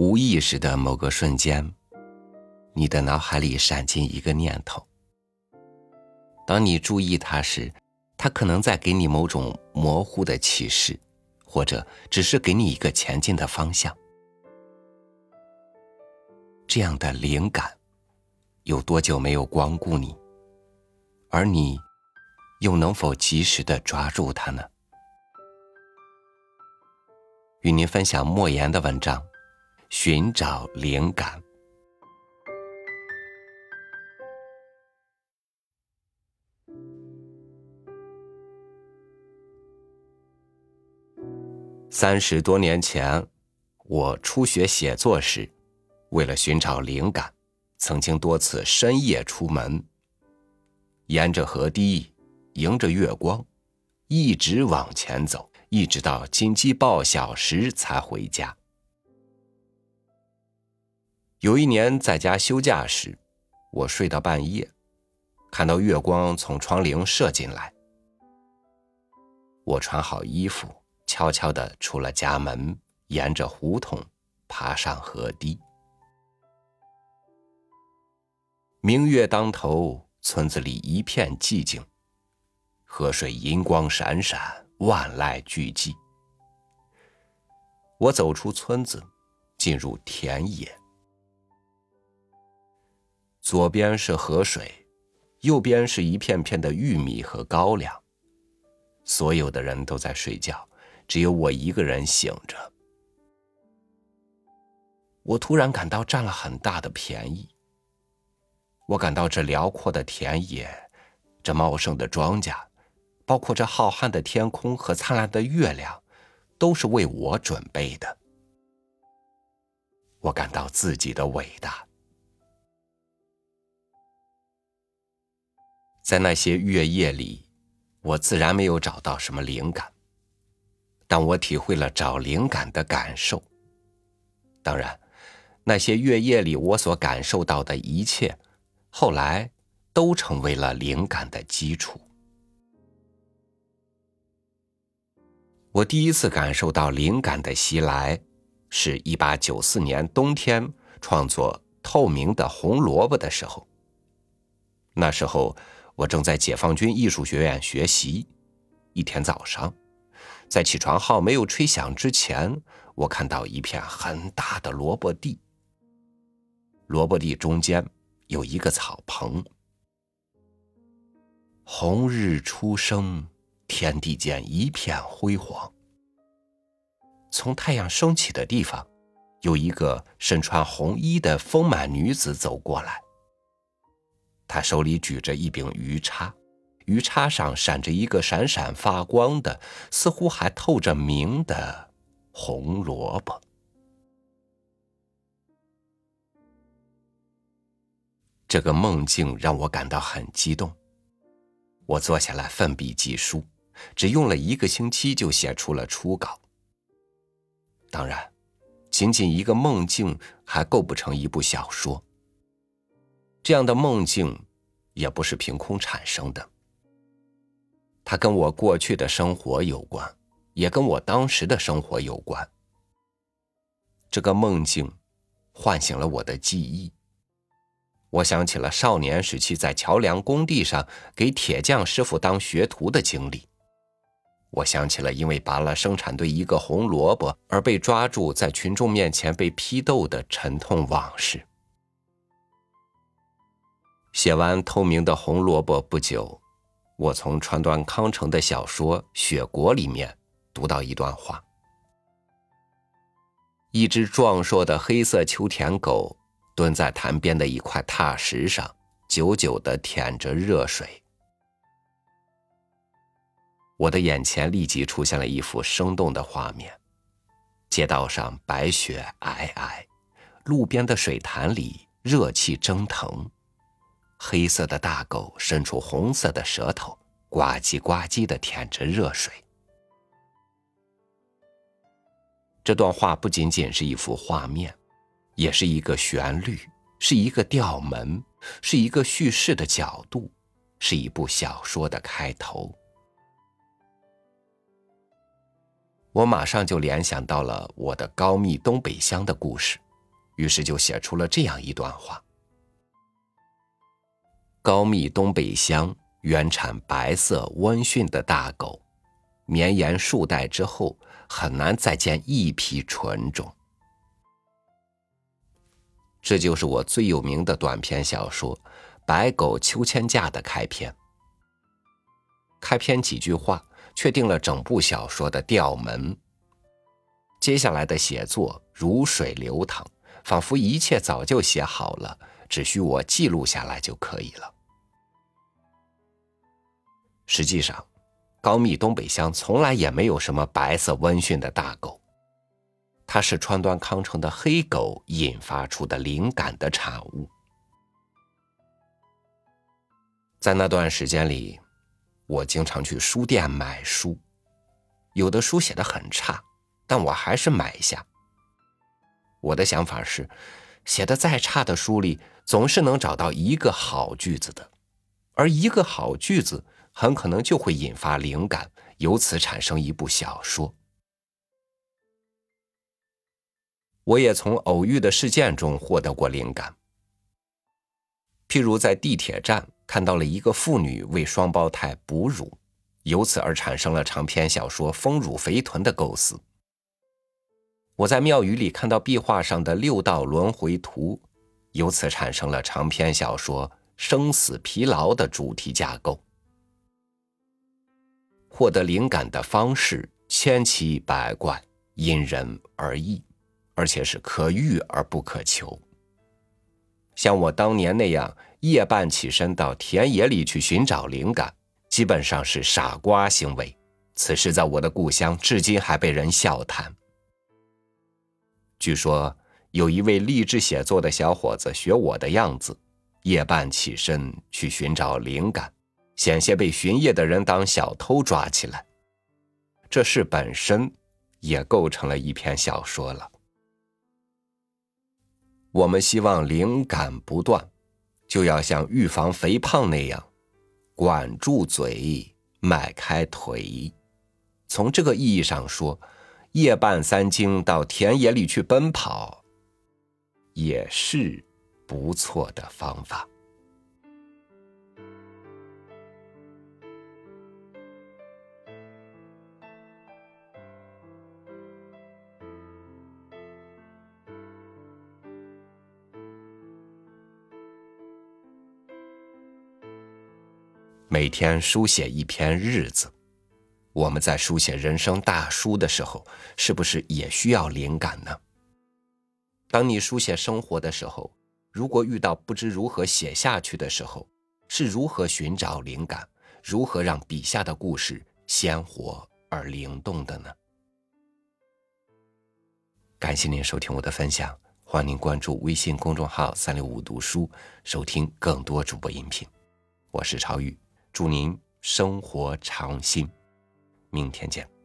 无意识的某个瞬间，你的脑海里闪进一个念头。当你注意它时，它可能在给你某种模糊的启示，或者只是给你一个前进的方向。这样的灵感，有多久没有光顾你？而你，又能否及时的抓住它呢？与您分享莫言的文章《寻找灵感》。三十多年前，我初学写作时，为了寻找灵感，曾经多次深夜出门。沿着河堤，迎着月光，一直往前走，一直到金鸡报晓时才回家。有一年在家休假时，我睡到半夜，看到月光从窗棂射进来。我穿好衣服，悄悄的出了家门，沿着胡同爬上河堤。明月当头。村子里一片寂静，河水银光闪闪，万籁俱寂。我走出村子，进入田野。左边是河水，右边是一片片的玉米和高粱。所有的人都在睡觉，只有我一个人醒着。我突然感到占了很大的便宜。我感到这辽阔的田野，这茂盛的庄稼，包括这浩瀚的天空和灿烂的月亮，都是为我准备的。我感到自己的伟大。在那些月夜里，我自然没有找到什么灵感，但我体会了找灵感的感受。当然，那些月夜里我所感受到的一切。后来，都成为了灵感的基础。我第一次感受到灵感的袭来，是一八九四年冬天创作《透明的红萝卜》的时候。那时候，我正在解放军艺术学院学习。一天早上，在起床号没有吹响之前，我看到一片很大的萝卜地。萝卜地中间。有一个草棚，红日初升，天地间一片辉煌。从太阳升起的地方，有一个身穿红衣的丰满女子走过来。他手里举着一柄鱼叉，鱼叉上闪着一个闪闪发光的、似乎还透着明的红萝卜。这个梦境让我感到很激动。我坐下来奋笔疾书，只用了一个星期就写出了初稿。当然，仅仅一个梦境还构不成一部小说。这样的梦境也不是凭空产生的，它跟我过去的生活有关，也跟我当时的生活有关。这个梦境唤醒了我的记忆。我想起了少年时期在桥梁工地上给铁匠师傅当学徒的经历。我想起了因为拔了生产队一个红萝卜而被抓住，在群众面前被批斗的沉痛往事。写完《透明的红萝卜》不久，我从川端康成的小说《雪国》里面读到一段话：一只壮硕的黑色秋田狗。蹲在潭边的一块踏石上，久久的舔着热水。我的眼前立即出现了一幅生动的画面：街道上白雪皑皑，路边的水潭里热气蒸腾，黑色的大狗伸出红色的舌头，呱唧呱唧的舔着热水。这段话不仅仅是一幅画面。也是一个旋律，是一个调门，是一个叙事的角度，是一部小说的开头。我马上就联想到了我的高密东北乡的故事，于是就写出了这样一段话：高密东北乡原产白色温驯的大狗，绵延数代之后，很难再见一匹纯种。这就是我最有名的短篇小说《白狗秋千架》的开篇。开篇几句话，确定了整部小说的调门。接下来的写作如水流淌，仿佛一切早就写好了，只需我记录下来就可以了。实际上，高密东北乡从来也没有什么白色温驯的大狗。它是川端康成的黑狗引发出的灵感的产物。在那段时间里，我经常去书店买书，有的书写的很差，但我还是买下。我的想法是，写的再差的书里，总是能找到一个好句子的，而一个好句子很可能就会引发灵感，由此产生一部小说。我也从偶遇的事件中获得过灵感，譬如在地铁站看到了一个妇女为双胞胎哺乳，由此而产生了长篇小说《丰乳肥臀》的构思。我在庙宇里看到壁画上的六道轮回图，由此产生了长篇小说《生死疲劳》的主题架构。获得灵感的方式千奇百怪，因人而异。而且是可遇而不可求。像我当年那样夜半起身到田野里去寻找灵感，基本上是傻瓜行为。此事在我的故乡至今还被人笑谈。据说有一位立志写作的小伙子学我的样子，夜半起身去寻找灵感，险些被巡夜的人当小偷抓起来。这事本身也构成了一篇小说了。我们希望灵感不断，就要像预防肥胖那样，管住嘴，迈开腿。从这个意义上说，夜半三更到田野里去奔跑，也是不错的方法。每天书写一篇日子，我们在书写人生大书的时候，是不是也需要灵感呢？当你书写生活的时候，如果遇到不知如何写下去的时候，是如何寻找灵感，如何让笔下的故事鲜活而灵动的呢？感谢您收听我的分享，欢迎您关注微信公众号“三六五读书”，收听更多主播音频。我是超宇。祝您生活常新，明天见。